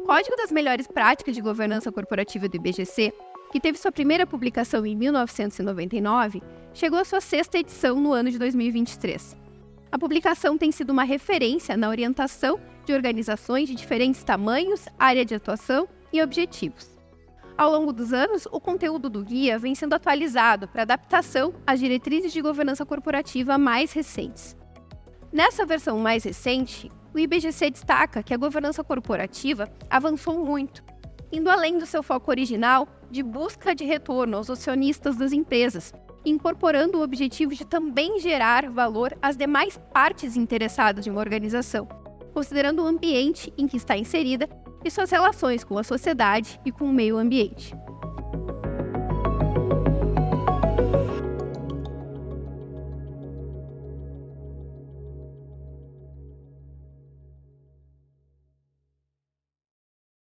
Código das Melhores Práticas de Governança Corporativa do IBGC, que teve sua primeira publicação em 1999, chegou à sua sexta edição no ano de 2023. A publicação tem sido uma referência na orientação de organizações de diferentes tamanhos, área de atuação e objetivos. Ao longo dos anos, o conteúdo do guia vem sendo atualizado para adaptação às diretrizes de governança corporativa mais recentes. Nessa versão mais recente, o IBGC destaca que a governança corporativa avançou muito, indo além do seu foco original de busca de retorno aos acionistas das empresas, incorporando o objetivo de também gerar valor às demais partes interessadas de uma organização, considerando o ambiente em que está inserida e suas relações com a sociedade e com o meio ambiente.